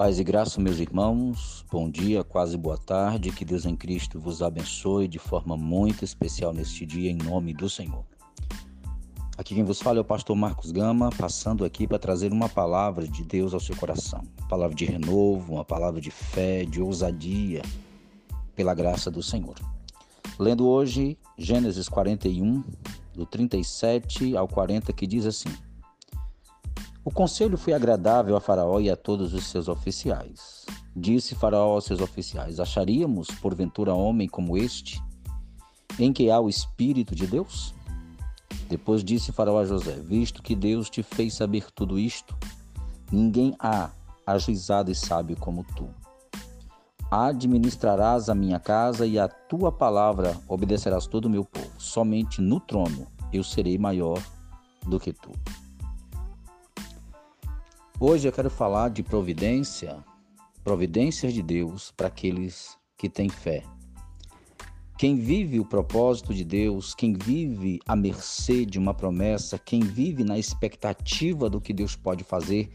Paz e graça, meus irmãos, bom dia, quase boa tarde, que Deus em Cristo vos abençoe de forma muito especial neste dia, em nome do Senhor. Aqui quem vos fala é o pastor Marcos Gama, passando aqui para trazer uma palavra de Deus ao seu coração. Uma palavra de renovo, uma palavra de fé, de ousadia, pela graça do Senhor. Lendo hoje Gênesis 41, do 37 ao 40, que diz assim: o conselho foi agradável a Faraó e a todos os seus oficiais. Disse Faraó aos seus oficiais: Acharíamos, porventura, homem como este, em que há o Espírito de Deus? Depois disse Faraó a José: Visto que Deus te fez saber tudo isto, ninguém há ajuizado e sábio como tu. Administrarás a minha casa e a tua palavra obedecerás todo o meu povo. Somente no trono eu serei maior do que tu. Hoje eu quero falar de providência, providências de Deus para aqueles que têm fé. Quem vive o propósito de Deus, quem vive à mercê de uma promessa, quem vive na expectativa do que Deus pode fazer,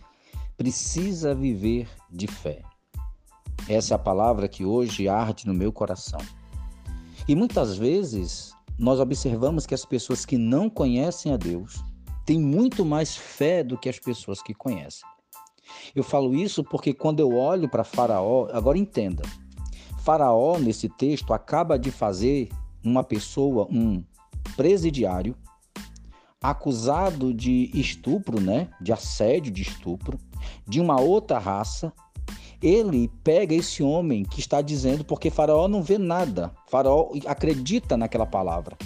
precisa viver de fé. Essa é a palavra que hoje arde no meu coração. E muitas vezes nós observamos que as pessoas que não conhecem a Deus têm muito mais fé do que as pessoas que conhecem. Eu falo isso porque quando eu olho para Faraó, agora entenda. Faraó, nesse texto, acaba de fazer uma pessoa, um presidiário, acusado de estupro, né? De assédio de estupro, de uma outra raça. Ele pega esse homem que está dizendo, porque Faraó não vê nada. Faraó acredita naquela palavra.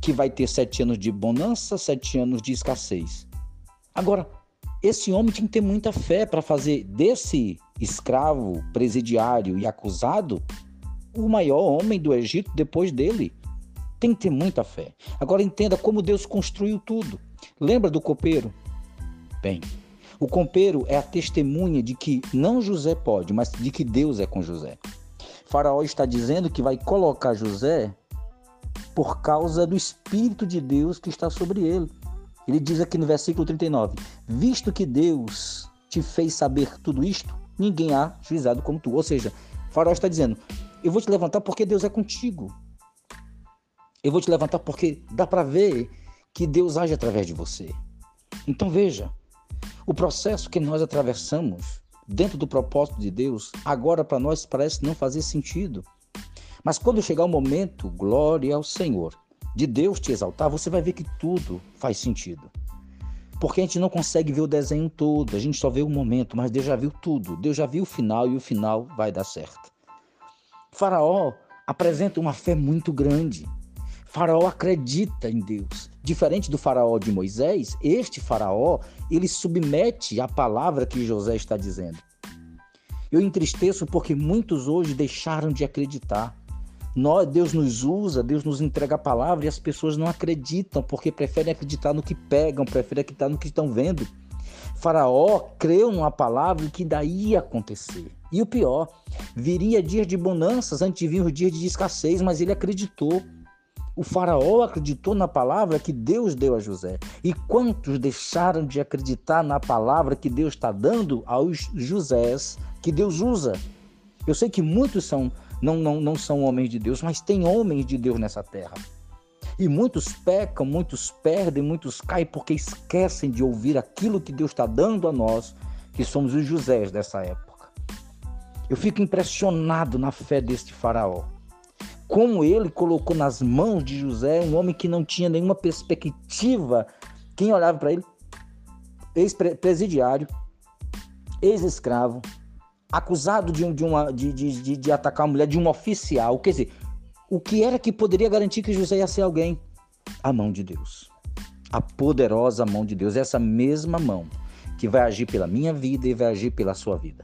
Que vai ter sete anos de bonança, sete anos de escassez. Agora, esse homem tinha que ter muita fé para fazer desse escravo, presidiário e acusado o maior homem do Egito depois dele. Tem que ter muita fé. Agora entenda como Deus construiu tudo. Lembra do copeiro? Bem, o copeiro é a testemunha de que não José pode, mas de que Deus é com José. Faraó está dizendo que vai colocar José por causa do Espírito de Deus que está sobre ele. Ele diz aqui no versículo 39: Visto que Deus te fez saber tudo isto, ninguém há juizado como tu. Ou seja, Faraó está dizendo: Eu vou te levantar porque Deus é contigo. Eu vou te levantar porque dá para ver que Deus age através de você. Então veja, o processo que nós atravessamos dentro do propósito de Deus, agora para nós parece não fazer sentido. Mas quando chegar o momento, glória ao Senhor, de Deus te exaltar, você vai ver que tudo faz sentido. Porque a gente não consegue ver o desenho todo, a gente só vê o momento, mas Deus já viu tudo. Deus já viu o final e o final vai dar certo. Faraó apresenta uma fé muito grande. Faraó acredita em Deus. Diferente do faraó de Moisés, este faraó, ele submete a palavra que José está dizendo. Eu entristeço porque muitos hoje deixaram de acreditar. Nós, Deus nos usa, Deus nos entrega a palavra e as pessoas não acreditam porque preferem acreditar no que pegam, preferem acreditar no que estão vendo. Faraó creu numa palavra que daí ia acontecer. E o pior, viria dias de bonanças antes de vir os dias de escassez, mas ele acreditou. O faraó acreditou na palavra que Deus deu a José. E quantos deixaram de acreditar na palavra que Deus está dando aos Josés que Deus usa? Eu sei que muitos são não, não, não são homens de Deus, mas tem homens de Deus nessa terra. E muitos pecam, muitos perdem, muitos caem porque esquecem de ouvir aquilo que Deus está dando a nós, que somos os Josés dessa época. Eu fico impressionado na fé deste faraó. Como ele colocou nas mãos de José um homem que não tinha nenhuma perspectiva. Quem olhava para ele? Ex-presidiário, ex-escravo, acusado de, de, uma, de, de, de atacar uma mulher, de um oficial. Quer dizer, o que era que poderia garantir que José ia ser alguém? A mão de Deus. A poderosa mão de Deus. Essa mesma mão que vai agir pela minha vida e vai agir pela sua vida.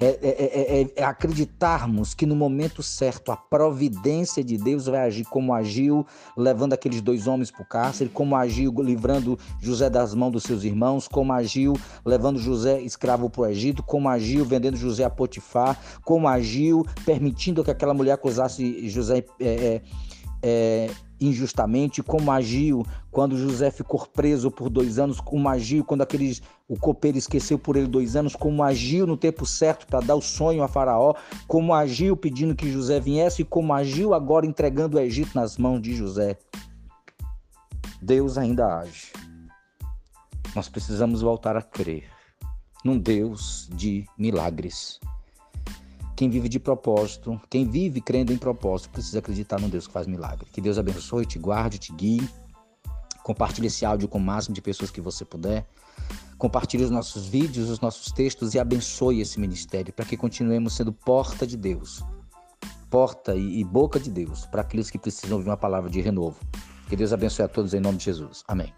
É, é, é, é, acreditarmos que no momento certo a providência de Deus vai agir como agiu, levando aqueles dois homens para o cárcere, como agiu livrando José das mãos dos seus irmãos, como agiu levando José escravo para o Egito, como agiu vendendo José a Potifar, como agiu permitindo que aquela mulher acusasse José é, injustamente, como agiu quando José ficou preso por dois anos, como agiu quando aqueles, o copeiro esqueceu por ele dois anos, como agiu no tempo certo para dar o sonho a Faraó, como agiu pedindo que José viesse e como agiu agora entregando o Egito nas mãos de José. Deus ainda age. Nós precisamos voltar a crer num Deus de milagres. Quem vive de propósito, quem vive crendo em propósito, precisa acreditar num Deus que faz milagre. Que Deus abençoe, te guarde, te guie. Compartilhe esse áudio com o máximo de pessoas que você puder. Compartilhe os nossos vídeos, os nossos textos e abençoe esse ministério para que continuemos sendo porta de Deus, porta e boca de Deus para aqueles que precisam ouvir uma palavra de renovo. Que Deus abençoe a todos em nome de Jesus. Amém.